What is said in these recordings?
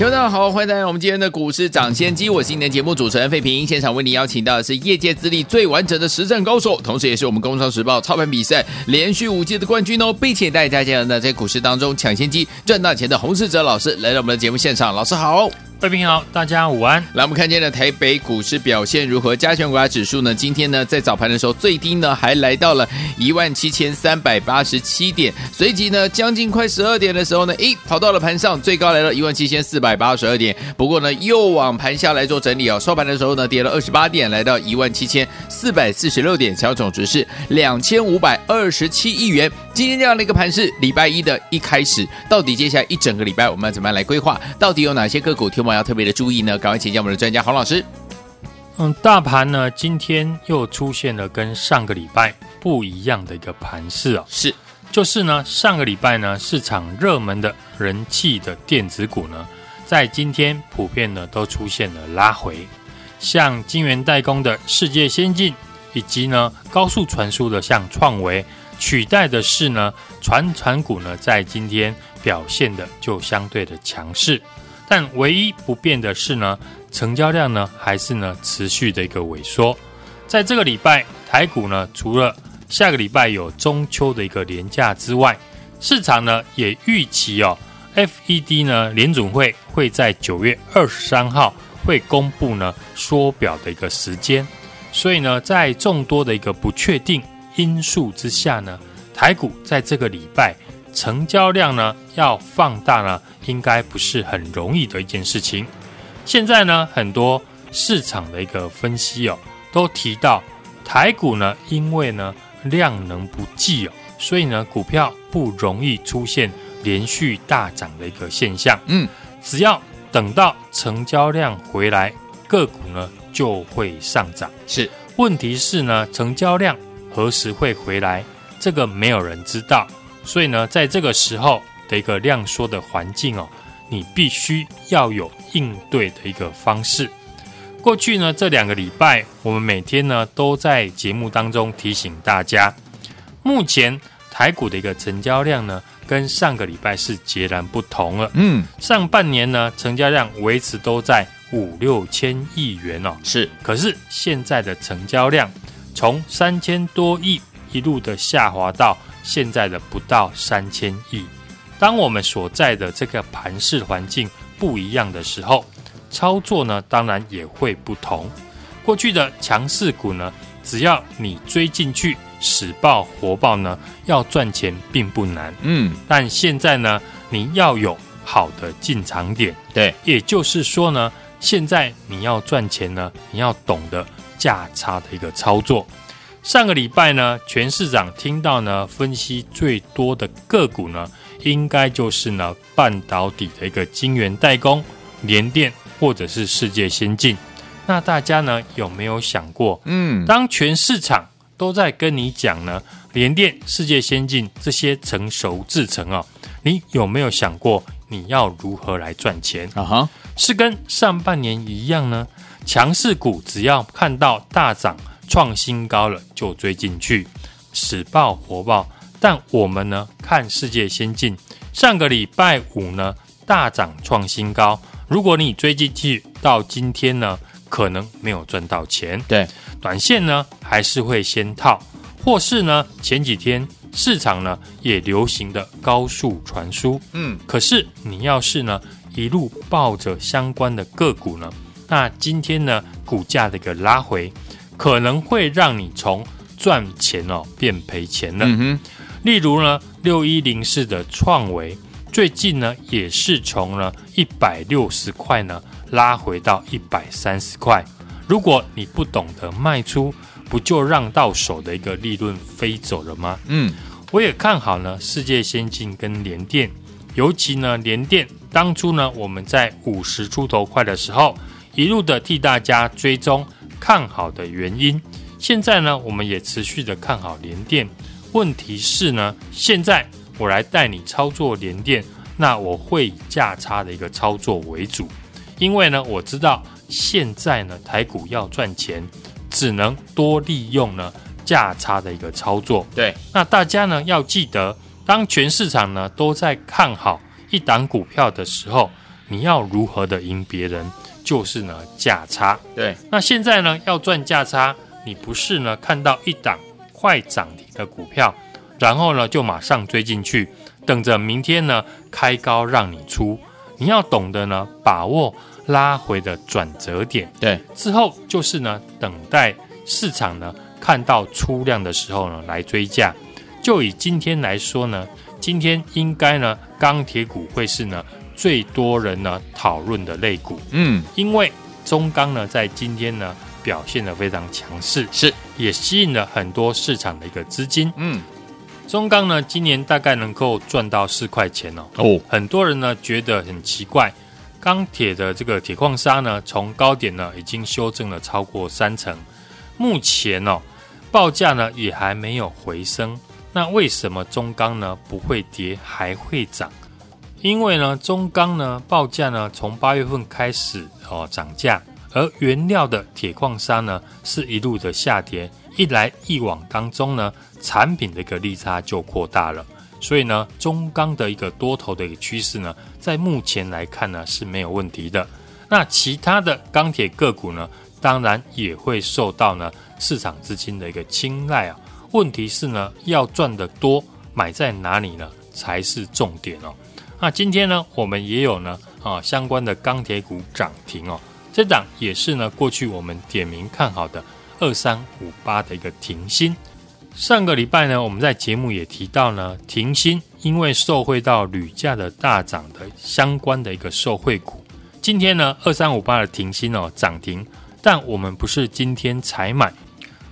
听众大家好，欢迎来到我们今天的股市抢先机，我是今天节目主持人费平。现场为您邀请到的是业界资历最完整的实战高手，同时也是我们《工商时报》操盘比赛连续五届的冠军哦，并且带大家呢在股市当中抢先机赚大钱的洪世哲老师来到我们的节目现场，老师好。各位好，大家午安。来，我们看见的台北股市表现如何？加权股价指数呢？今天呢，在早盘的时候最低呢，还来到了一万七千三百八十七点。随即呢，将近快十二点的时候呢，诶，跑到了盘上，最高来到一万七千四百八十二点。不过呢，又往盘下来做整理哦。收盘的时候呢，跌了二十八点，来到一万七千四百四十六点，成交总值是两千五百二十七亿元。今天这样的一个盘势，礼拜一的一开始，到底接下来一整个礼拜我们要怎么样来规划？到底有哪些个股？听我要特别的注意呢？赶快请教我们的专家黄老师。嗯，大盘呢，今天又出现了跟上个礼拜不一样的一个盘势哦。是，就是呢，上个礼拜呢，市场热门的人气的电子股呢，在今天普遍呢都出现了拉回，像晶圆代工的世界先进，以及呢高速传输的像创维。取代的是呢，传产股呢，在今天表现的就相对的强势，但唯一不变的是呢，成交量呢还是呢持续的一个萎缩。在这个礼拜，台股呢除了下个礼拜有中秋的一个连假之外，市场呢也预期哦，FED 呢联准会会在九月二十三号会公布呢缩表的一个时间，所以呢，在众多的一个不确定。因素之下呢，台股在这个礼拜成交量呢要放大呢，应该不是很容易的一件事情。现在呢，很多市场的一个分析哦，都提到台股呢，因为呢量能不济哦，所以呢股票不容易出现连续大涨的一个现象。嗯，只要等到成交量回来，个股呢就会上涨。是，问题是呢成交量。何时会回来？这个没有人知道。所以呢，在这个时候的一个量缩的环境哦，你必须要有应对的一个方式。过去呢，这两个礼拜，我们每天呢都在节目当中提醒大家，目前台股的一个成交量呢，跟上个礼拜是截然不同了。嗯，上半年呢，成交量维持都在五六千亿元哦，是。可是现在的成交量。从三千多亿一路的下滑到现在的不到三千亿，当我们所在的这个盘市环境不一样的时候，操作呢当然也会不同。过去的强势股呢，只要你追进去，死抱活抱呢，要赚钱并不难。嗯，但现在呢，你要有好的进场点。对，也就是说呢，现在你要赚钱呢，你要懂得。价差的一个操作，上个礼拜呢，全市场听到呢分析最多的个股呢，应该就是呢半导体的一个晶圆代工、联电或者是世界先进。那大家呢有没有想过，嗯，当全市场都在跟你讲呢，联电、世界先进这些成熟制程啊，你有没有想过你要如何来赚钱啊？哈，是跟上半年一样呢？强势股只要看到大涨创新高了，就追进去，死抱活抱。但我们呢，看世界先进，上个礼拜五呢大涨创新高。如果你追进去到今天呢，可能没有赚到钱。对，短线呢还是会先套，或是呢前几天市场呢也流行的高速传输。嗯，可是你要是呢一路抱着相关的个股呢？那今天呢，股价的一个拉回，可能会让你从赚钱哦变赔钱了。嗯哼，例如呢，六一零四的创维，最近呢也是从呢一百六十块呢拉回到一百三十块。如果你不懂得卖出，不就让到手的一个利润飞走了吗？嗯，我也看好呢，世界先进跟联电，尤其呢联电，当初呢我们在五十出头块的时候。一路的替大家追踪看好的原因，现在呢，我们也持续的看好联电。问题是呢，现在我来带你操作联电，那我会以价差的一个操作为主，因为呢，我知道现在呢，台股要赚钱，只能多利用呢价差的一个操作。对，那大家呢要记得，当全市场呢都在看好一档股票的时候，你要如何的赢别人，就是呢价差。对，那现在呢要赚价差，你不是呢看到一档快涨停的股票，然后呢就马上追进去，等着明天呢开高让你出。你要懂得呢把握拉回的转折点。对，之后就是呢等待市场呢看到出量的时候呢来追价。就以今天来说呢，今天应该呢钢铁股会是呢最多人呢讨论的类股。嗯，因为中钢呢在今天呢表现的非常强势，是也吸引了很多市场的一个资金。嗯，中钢呢今年大概能够赚到四块钱哦。哦，很多人呢觉得很奇怪，钢铁的这个铁矿砂呢从高点呢已经修正了超过三成，目前哦报价呢也还没有回升。那为什么中钢呢不会跌还会涨？因为呢中钢呢报价呢从八月份开始哦涨价，而原料的铁矿砂呢是一路的下跌，一来一往当中呢产品的一个利差就扩大了，所以呢中钢的一个多头的一个趋势呢在目前来看呢是没有问题的。那其他的钢铁个股呢当然也会受到呢市场资金的一个青睐啊。问题是呢，要赚得多，买在哪里呢？才是重点哦。那今天呢，我们也有呢啊相关的钢铁股涨停哦。这档也是呢，过去我们点名看好的二三五八的一个停薪。上个礼拜呢，我们在节目也提到呢，停薪因为受惠到铝价的大涨的相关的一个受惠股。今天呢，二三五八的停薪哦涨停，但我们不是今天才买。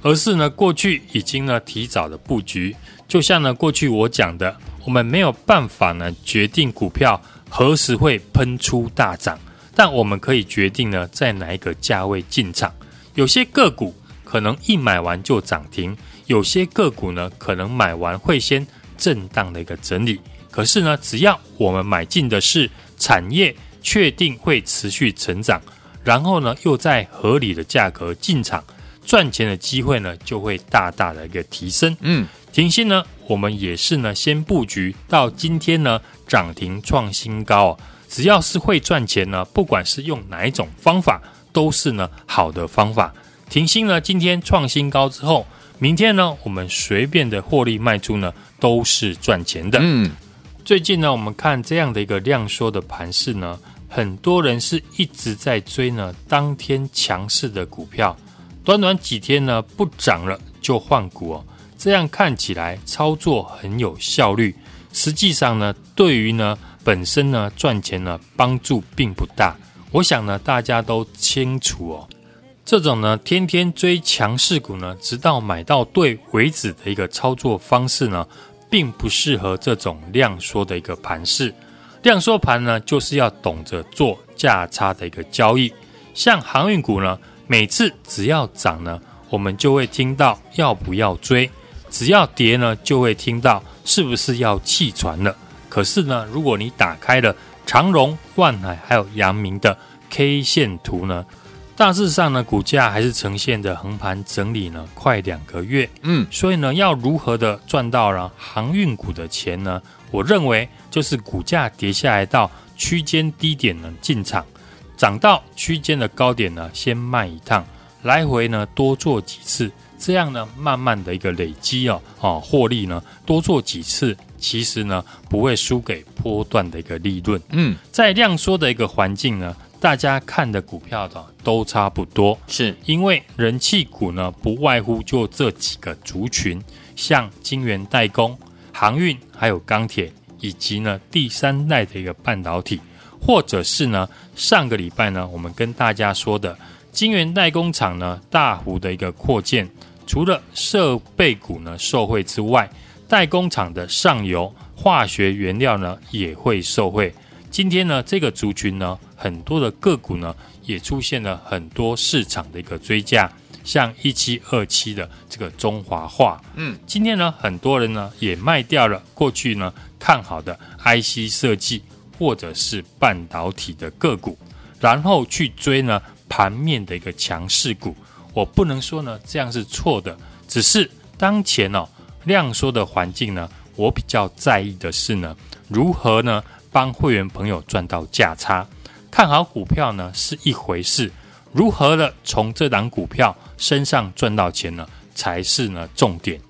而是呢，过去已经呢提早的布局，就像呢过去我讲的，我们没有办法呢决定股票何时会喷出大涨，但我们可以决定呢在哪一个价位进场。有些个股可能一买完就涨停，有些个股呢可能买完会先震荡的一个整理。可是呢，只要我们买进的是产业确定会持续成长，然后呢又在合理的价格进场。赚钱的机会呢，就会大大的一个提升。嗯，停欣呢，我们也是呢，先布局到今天呢，涨停创新高哦。只要是会赚钱呢，不管是用哪一种方法，都是呢好的方法。停薪呢，今天创新高之后，明天呢，我们随便的获利卖出呢，都是赚钱的。嗯，最近呢，我们看这样的一个量缩的盘势呢，很多人是一直在追呢当天强势的股票。短短几天呢，不涨了就换股哦，这样看起来操作很有效率。实际上呢，对于呢本身呢赚钱呢帮助并不大。我想呢大家都清楚哦，这种呢天天追强势股呢，直到买到对为止的一个操作方式呢，并不适合这种量缩的一个盘势。量缩盘呢，就是要懂得做价差的一个交易。像航运股呢。每次只要涨呢，我们就会听到要不要追；只要跌呢，就会听到是不是要弃船了。可是呢，如果你打开了长荣、万海还有阳明的 K 线图呢，大致上呢，股价还是呈现的横盘整理呢，快两个月。嗯，所以呢，要如何的赚到了航运股的钱呢？我认为就是股价跌下来到区间低点呢进场。涨到区间的高点呢，先卖一趟，来回呢多做几次，这样呢慢慢的一个累积哦，哦获利呢多做几次，其实呢不会输给波段的一个利润。嗯，在量缩的一个环境呢，大家看的股票的都差不多，是因为人气股呢不外乎就这几个族群，像晶圆代工、航运，还有钢铁，以及呢第三代的一个半导体。或者是呢，上个礼拜呢，我们跟大家说的晶圆代工厂呢，大幅的一个扩建，除了设备股呢受惠之外，代工厂的上游化学原料呢也会受惠。今天呢，这个族群呢，很多的个股呢也出现了很多市场的一个追价，像一七二七的这个中华化，嗯，今天呢，很多人呢也卖掉了过去呢看好的 IC 设计或者是半导体的个股，然后去追呢盘面的一个强势股。我不能说呢这样是错的，只是当前哦量缩的环境呢，我比较在意的是呢如何呢帮会员朋友赚到价差。看好股票呢是一回事，如何的从这档股票身上赚到钱呢，才是呢重点。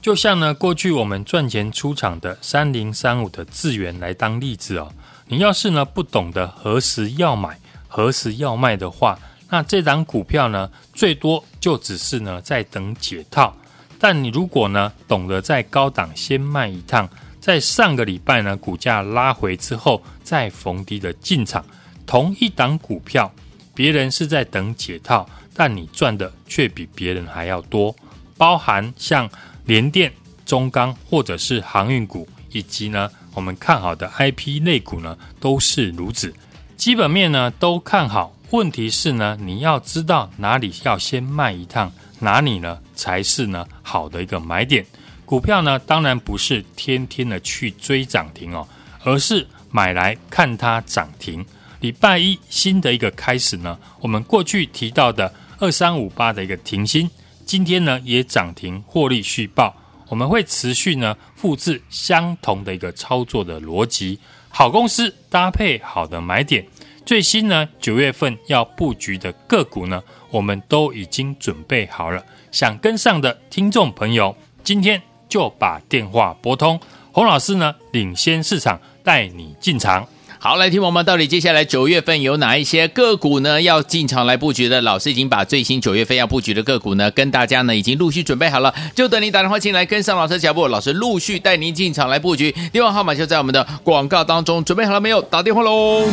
就像呢过去我们赚钱出场的三零三五的智原来当例子哦，你要是呢不懂得何时要买、何时要卖的话，那这档股票呢最多就只是呢在等解套。但你如果呢懂得在高档先卖一趟，在上个礼拜呢股价拉回之后再逢低的进场。同一档股票，别人是在等解套，但你赚的却比别人还要多。包含像联电、中钢或者是航运股，以及呢我们看好的 IP 类股呢，都是如此。基本面呢都看好，问题是呢你要知道哪里要先卖一趟，哪里呢才是呢好的一个买点。股票呢当然不是天天的去追涨停哦，而是买来看它涨停。礼拜一新的一个开始呢，我们过去提到的二三五八的一个停薪，今天呢也涨停获利续报，我们会持续呢复制相同的一个操作的逻辑，好公司搭配好的买点，最新呢九月份要布局的个股呢，我们都已经准备好了，想跟上的听众朋友，今天就把电话拨通，洪老师呢领先市场，带你进场。好，来听我们到底接下来九月份有哪一些个股呢？要进场来布局的，老师已经把最新九月份要布局的个股呢，跟大家呢已经陆续准备好了，就等你打电话进来跟上老师的脚步，老师陆续带您进场来布局。电话号码就在我们的广告当中，准备好了没有？打电话喽！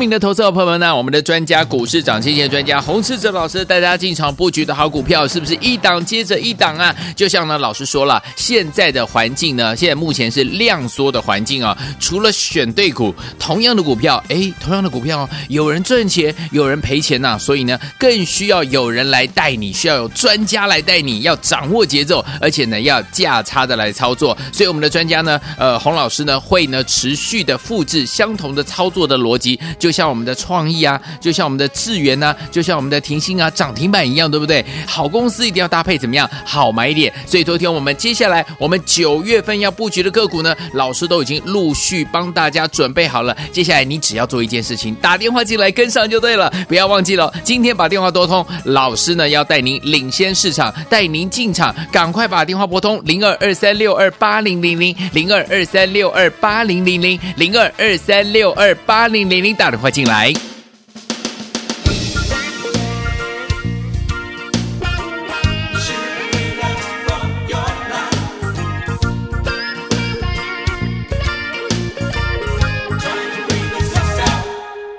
明的投资者朋友们呢，我们的专家股市涨跌线专家洪士哲老师带大家进场布局的好股票，是不是一档接着一档啊？就像呢老师说了，现在的环境呢，现在目前是量缩的环境啊。除了选对股，同样的股票，哎，同样的股票，有人赚钱，有人赔钱呐、所以呢，更需要有人来带你，需要有专家来带你，要掌握节奏，而且呢，要价差的来操作。所以我们的专家呢，呃，洪老师呢，会呢持续的复制相同的操作的逻辑。就就像我们的创意啊，就像我们的智原啊，就像我们的停薪啊，涨停板一样，对不对？好公司一定要搭配怎么样？好买点。所以昨天我们接下来我们九月份要布局的个股呢，老师都已经陆续帮大家准备好了。接下来你只要做一件事情，打电话进来跟上就对了。不要忘记了，今天把电话拨通，老师呢要带您领先市场，带您进场，赶快把电话拨通零二二三六二八零零零零二二三六二八零零零零二二三六二八零零零打的。快进来！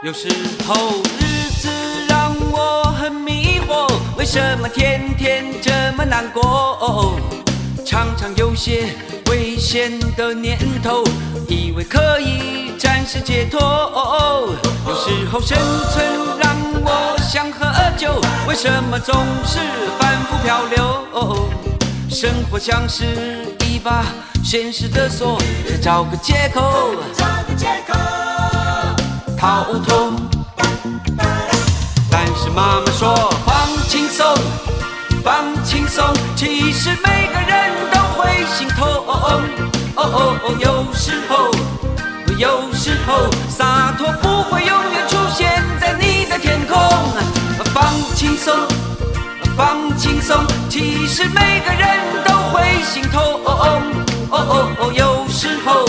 有时候日子让我很迷惑，为什么天天这么难过？常常有些危险的念头，以为可以暂时解脱。有时候生存让我想喝酒，为什么总是反复漂流？生活像是一把现实的锁，再找个借口，找个借口逃脱。但是妈妈说放轻松，放轻松，其实每个人都会心痛。哦哦哦，有时候。有时候洒脱不会永远出现在你的天空，放轻松，放轻松，其实每个人都会心痛。哦哦哦哦，有时候，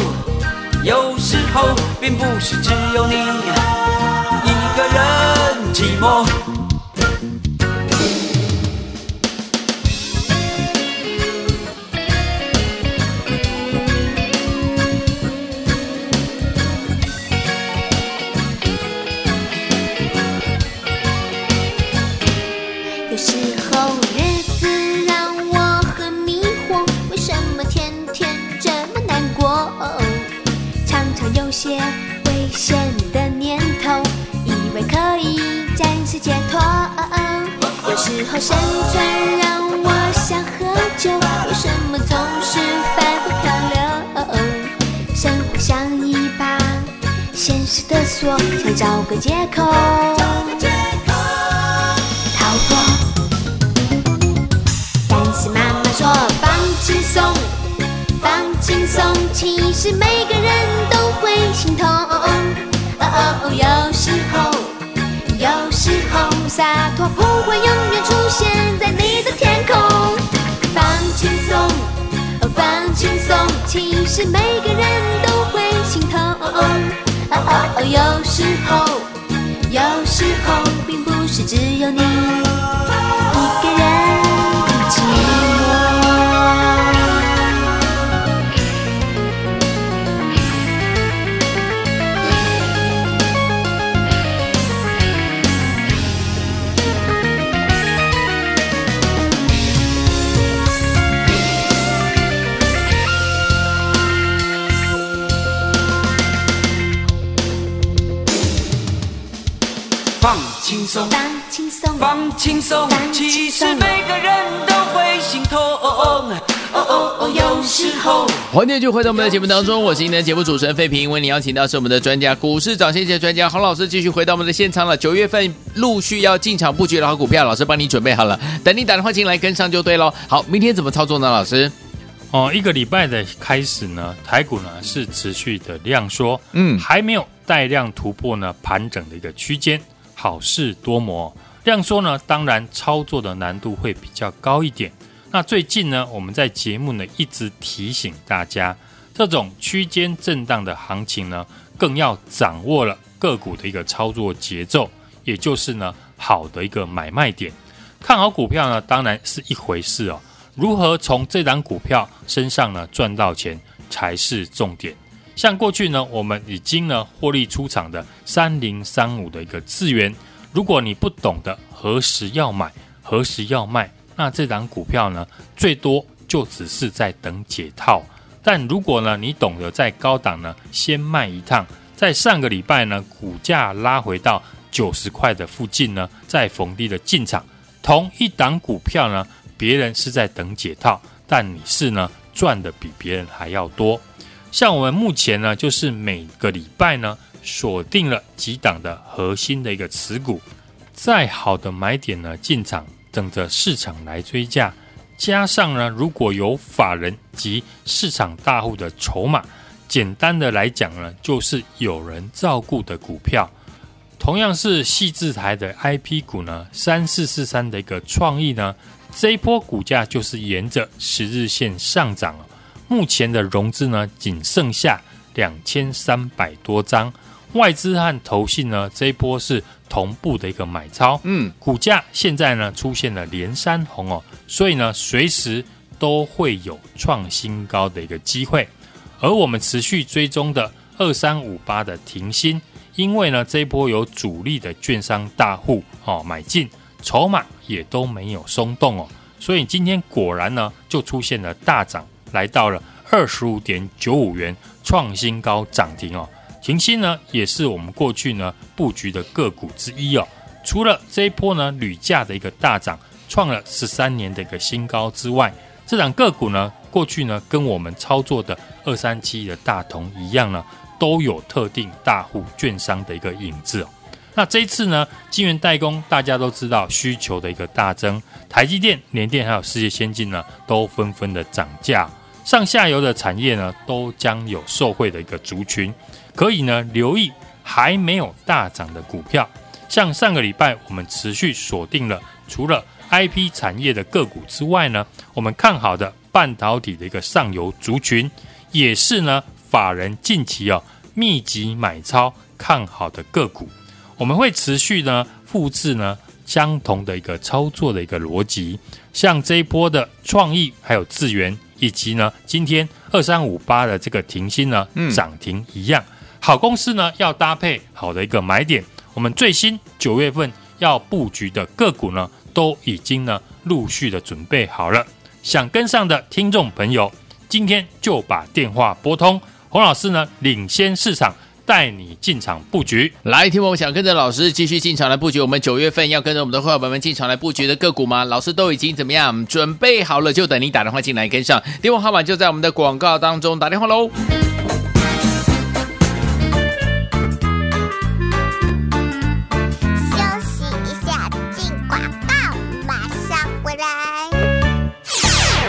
有时候并不是只有你一个人寂寞。有时候生存让我想喝酒，为什么总是反复漂流？生活像一把现实的锁，想找个借口逃脱。但是妈妈说放轻松，放轻松，其实每个人都会心痛。哦哦，有时候。有时候洒脱不会永远出现在你的天空。放轻松，放轻松，其实每个人都会心疼。有时候，有时候并不是只有你轻松，放轻松，放轻松，其实每个人都会心痛。哦哦哦，有时候。欢迎继续回到我们的节目当中，我是今天的节目主持人费平，为您邀请到是我们的专家股市涨先机专家洪老师，继续回到我们的现场了。九月份陆续要进场布局的好股票，老师帮你准备好了，等你打电话进来跟上就对喽。好，明天怎么操作呢？老师？哦，一个礼拜的开始呢，台股呢是持续的量缩，嗯，还没有带量突破呢盘整的一个区间。好事多磨，这样说呢，当然操作的难度会比较高一点。那最近呢，我们在节目呢一直提醒大家，这种区间震荡的行情呢，更要掌握了个股的一个操作节奏，也就是呢好的一个买卖点。看好股票呢，当然是一回事哦，如何从这档股票身上呢赚到钱才是重点。像过去呢，我们已经呢获利出场的三零三五的一个资源，如果你不懂得何时要买，何时要卖，那这档股票呢，最多就只是在等解套。但如果呢，你懂得在高档呢先卖一趟，在上个礼拜呢，股价拉回到九十块的附近呢，再逢低的进场，同一档股票呢，别人是在等解套，但你是呢赚的比别人还要多。像我们目前呢，就是每个礼拜呢锁定了几档的核心的一个持股，再好的买点呢进场，等着市场来追价。加上呢，如果有法人及市场大户的筹码，简单的来讲呢，就是有人照顾的股票。同样是矽智财的 IP 股呢，三四四三的一个创意呢，这一波股价就是沿着十日线上涨了。目前的融资呢，仅剩下两千三百多张，外资和投信呢，这一波是同步的一个买超，嗯，股价现在呢出现了连三红哦，所以呢随时都会有创新高的一个机会。而我们持续追踪的二三五八的停薪，因为呢这一波有主力的券商大户哦买进，筹码也都没有松动哦，所以今天果然呢就出现了大涨。来到了二十五点九五元，创新高涨停哦。停欣呢，也是我们过去呢布局的个股之一哦。除了这一波呢铝价的一个大涨，创了十三年的一个新高之外，这档个股呢过去呢跟我们操作的二三七的大同一样呢，都有特定大户券商的一个影子哦。那这一次呢，晶圆代工大家都知道需求的一个大增，台积电、联电还有世界先进呢，都纷纷的涨价。上下游的产业呢，都将有受惠的一个族群，可以呢留意还没有大涨的股票。像上个礼拜我们持续锁定了除了 IP 产业的个股之外呢，我们看好的半导体的一个上游族群，也是呢法人近期哦密集买超看好的个股。我们会持续呢复制呢相同的一个操作的一个逻辑，像这一波的创意还有智源。以及呢，今天二三五八的这个停薪呢，涨停一样。好公司呢，要搭配好的一个买点。我们最新九月份要布局的个股呢，都已经呢陆续的准备好了。想跟上的听众朋友，今天就把电话拨通。洪老师呢，领先市场，带你进场布局。来，听我们想跟着老师继续进场来布局，我们九月份要跟着我们的伙伴们进场来布局的个股吗？老师都已经怎么样准备好了，就等你打电话进来跟上。电话号码就在我们的广告当中，打电话喽。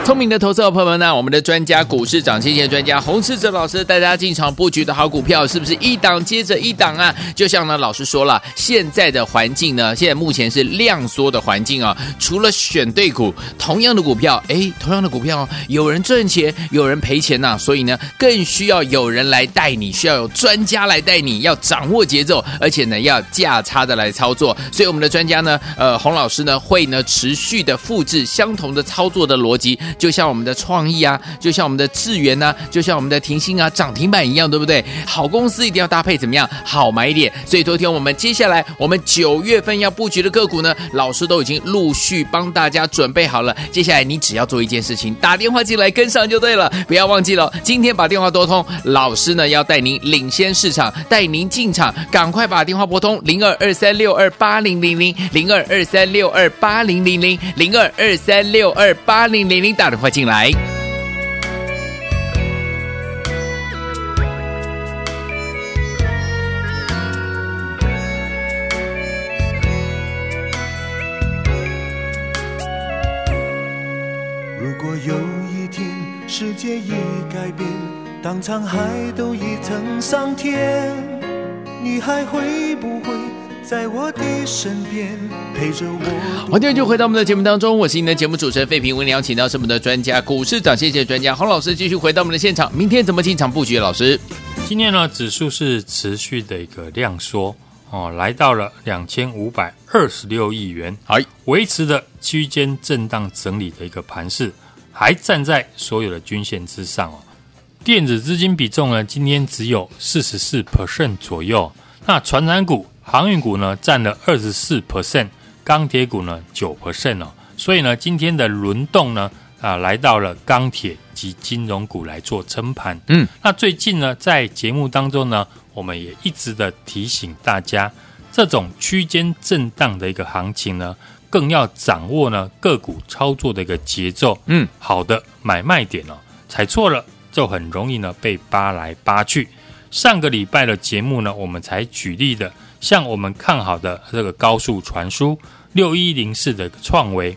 聪明的投资者朋友们呢，我们的专家股市涨跌的专家洪世哲老师带大家进场布局的好股票，是不是一档接着一档啊？就像呢老师说了，现在的环境呢，现在目前是量缩的环境啊。除了选对股，同样的股票，哎，同样的股票哦，有人赚钱，有人赔钱呐、啊。所以呢，更需要有人来带你，需要有专家来带你，要掌握节奏，而且呢，要价差的来操作。所以我们的专家呢，呃，洪老师呢，会呢持续的复制相同的操作的逻辑。就像我们的创意啊，就像我们的智源呐，就像我们的停薪啊，涨停板一样，对不对？好公司一定要搭配怎么样？好买点。所以昨天我们接下来我们九月份要布局的个股呢，老师都已经陆续帮大家准备好了。接下来你只要做一件事情，打电话进来跟上就对了。不要忘记了，今天把电话拨通，老师呢要带您领先市场，带您进场，赶快把电话拨通零二二三六二八零零零零二二三六二八零零零零二二三六二八零零零。打电话进来。如果有一天世界已改变，当沧海都已成桑田，你还会不会？在我的身边陪着我。欢迎就回到我们的节目当中，我是您的节目主持人费平。为您邀请到是我们的专家股市长，谢谢专家洪老师，继续回到我们的现场。明天怎么进场布局？老师，今天呢，指数是持续的一个量缩哦，来到了两千五百二十六亿元，还维持的区间震荡整理的一个盘势，还站在所有的均线之上哦。电子资金比重呢，今天只有四十四 percent 左右。那传染股。航运股呢占了二十四 percent，钢铁股呢九 percent 哦，所以呢今天的轮动呢啊来到了钢铁及金融股来做撑盘。嗯，那最近呢在节目当中呢，我们也一直的提醒大家，这种区间震荡的一个行情呢，更要掌握呢个股操作的一个节奏。嗯，好的买卖点哦，踩错了就很容易呢被扒来扒去。上个礼拜的节目呢，我们才举例的。像我们看好的这个高速传输六一零四的创维，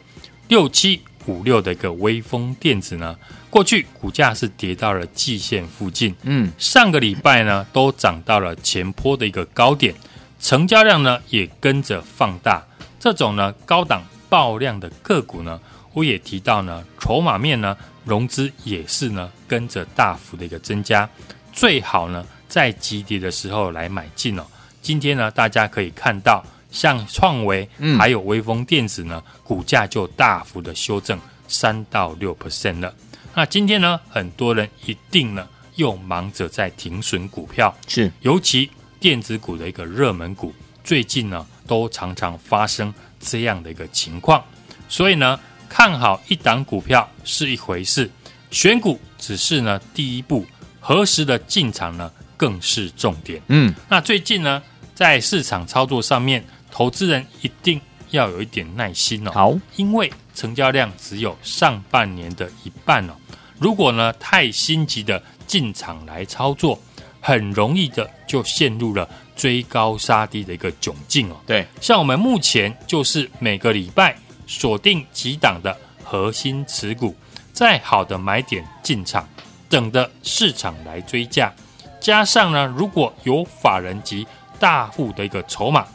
六七五六的一个微风电子呢，过去股价是跌到了季线附近，嗯，上个礼拜呢都涨到了前坡的一个高点，成交量呢也跟着放大。这种呢高档爆量的个股呢，我也提到呢，筹码面呢融资也是呢跟着大幅的一个增加，最好呢在急跌的时候来买进哦。今天呢，大家可以看到，像创维，还有微风电子呢，嗯、股价就大幅的修正三到六 percent 了。那今天呢，很多人一定呢又忙着在停损股票，是，尤其电子股的一个热门股，最近呢都常常发生这样的一个情况。所以呢，看好一档股票是一回事，选股只是呢第一步，何时的进场呢更是重点。嗯，那最近呢，在市场操作上面，投资人一定要有一点耐心哦。好，因为成交量只有上半年的一半哦。如果呢太心急的进场来操作，很容易的就陷入了追高杀低的一个窘境哦。对，像我们目前就是每个礼拜锁定几档的核心持股，再好的买点进场，等的市场来追价。加上呢，如果有法人级大户的一个筹码，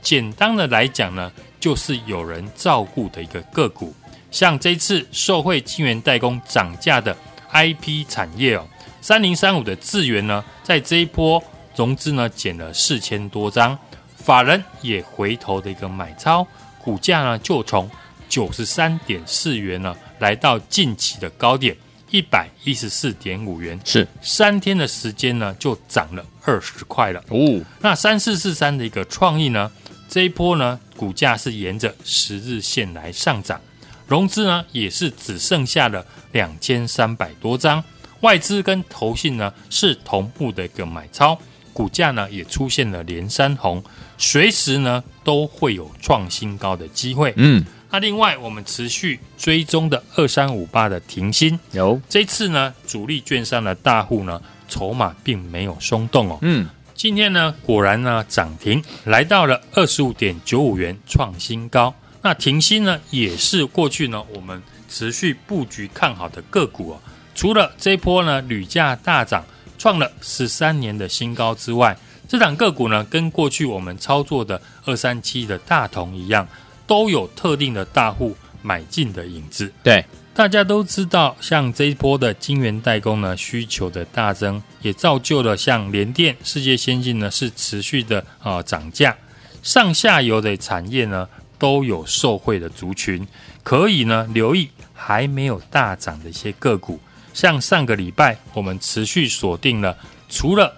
简单的来讲呢，就是有人照顾的一个个股，像这次受惠晶圆代工涨价的 IP 产业哦，三零三五的智源呢，在这一波融资呢减了四千多张，法人也回头的一个买超，股价呢就从九十三点四元呢，来到近期的高点。一百一十四点五元，是。三天的时间呢，就涨了二十块了。哦。那三四四三的一个创意呢，这一波呢，股价是沿着十日线来上涨，融资呢也是只剩下了两千三百多张，外资跟投信呢是同步的一个买超，股价呢也出现了连三红，随时呢都会有创新高的机会。嗯，那另外我们持续追踪的二三五八的停薪，有，这次呢主力券商的大户呢筹码并没有松动哦。嗯，今天呢果然呢涨停来到了二十五点九五元创新高。那停薪呢也是过去呢我们持续布局看好的个股哦。除了这一波呢铝价大涨。创了十三年的新高之外，这档个股呢，跟过去我们操作的二三七的大同一样，都有特定的大户买进的影子。对，大家都知道，像这一波的晶圆代工呢，需求的大增，也造就了像联电、世界先进呢是持续的啊涨价，上下游的产业呢都有受惠的族群，可以呢留意还没有大涨的一些个股。像上个礼拜，我们持续锁定了除了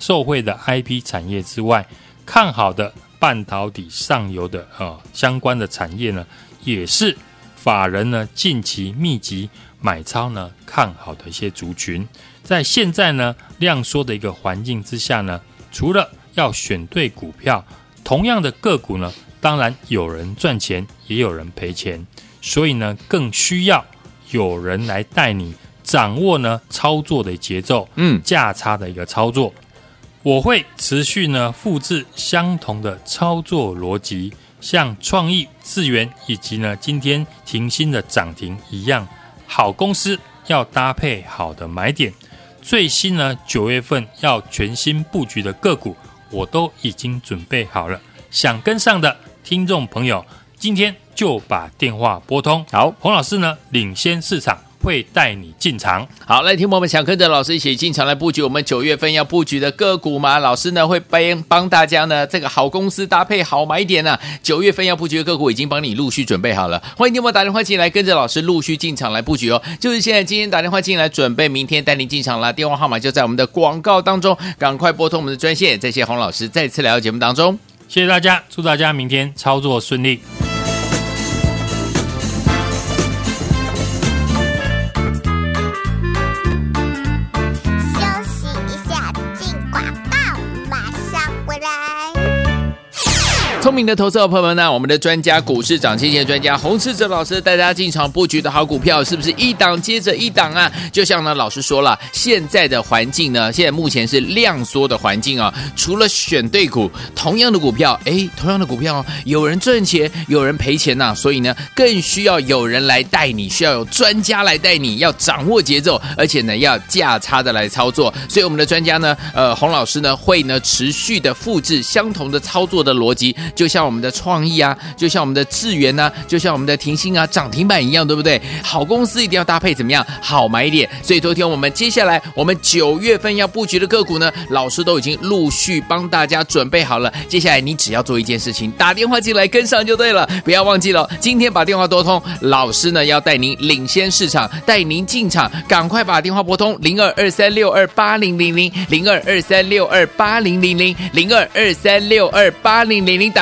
受惠的 IP 产业之外，看好的半导体上游的啊相关的产业呢，也是法人呢近期密集买超呢看好的一些族群。在现在呢量缩的一个环境之下呢，除了要选对股票，同样的个股呢，当然有人赚钱，也有人赔钱，所以呢更需要有人来带你。掌握呢操作的节奏，嗯，价差的一个操作，我会持续呢复制相同的操作逻辑，像创意、智源以及呢今天停薪的涨停一样，好公司要搭配好的买点。最新呢九月份要全新布局的个股，我都已经准备好了。想跟上的听众朋友，今天就把电话拨通。好，洪老师呢领先市场。会带你进场。好，来听我们想跟着老师一起进场来布局我们九月份要布局的个股吗？老师呢会帮帮大家呢这个好公司搭配好买点呢、啊。九月份要布局的个股已经帮你陆续准备好了。欢迎你们打电话进来，跟着老师陆续进场来布局哦。就是现在，今天打电话进来，准备明天带您进场啦。电话号码就在我们的广告当中，赶快拨通我们的专线。再谢洪老师再次来到节目当中，谢谢大家，祝大家明天操作顺利。聪明的投资者朋友们呢，我们的专家股市涨跌线专家洪士哲老师带大家进场布局的好股票，是不是一档接着一档啊？就像呢老师说了，现在的环境呢，现在目前是量缩的环境啊。除了选对股，同样的股票，哎，同样的股票，有人赚钱，有人赔钱呐、啊。所以呢，更需要有人来带你，需要有专家来带你，要掌握节奏，而且呢，要价差的来操作。所以我们的专家呢，呃，洪老师呢，会呢持续的复制相同的操作的逻辑。就像我们的创意啊，就像我们的智源呐，就像我们的停薪啊，涨停板一样，对不对？好公司一定要搭配怎么样？好买点。所以昨天我们接下来我们九月份要布局的个股呢，老师都已经陆续帮大家准备好了。接下来你只要做一件事情，打电话进来跟上就对了。不要忘记了，今天把电话拨通，老师呢要带您领先市场，带您进场，赶快把电话拨通零二二三六二八零零零零二二三六二八零零零零二二三六二八零零零打。